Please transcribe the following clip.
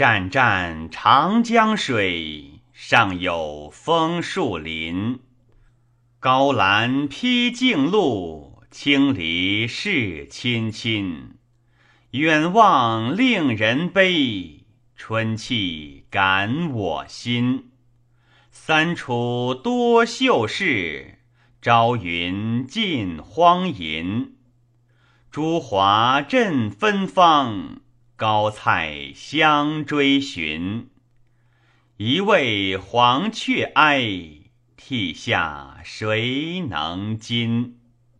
湛湛长江水，上有枫树林。高栏披径路，青篱是衾衾。远望令人悲，春气感我心。三楚多秀士，朝云尽荒淫。朱华振芬芳，高菜相追寻。一味黄雀哀，涕下谁能禁？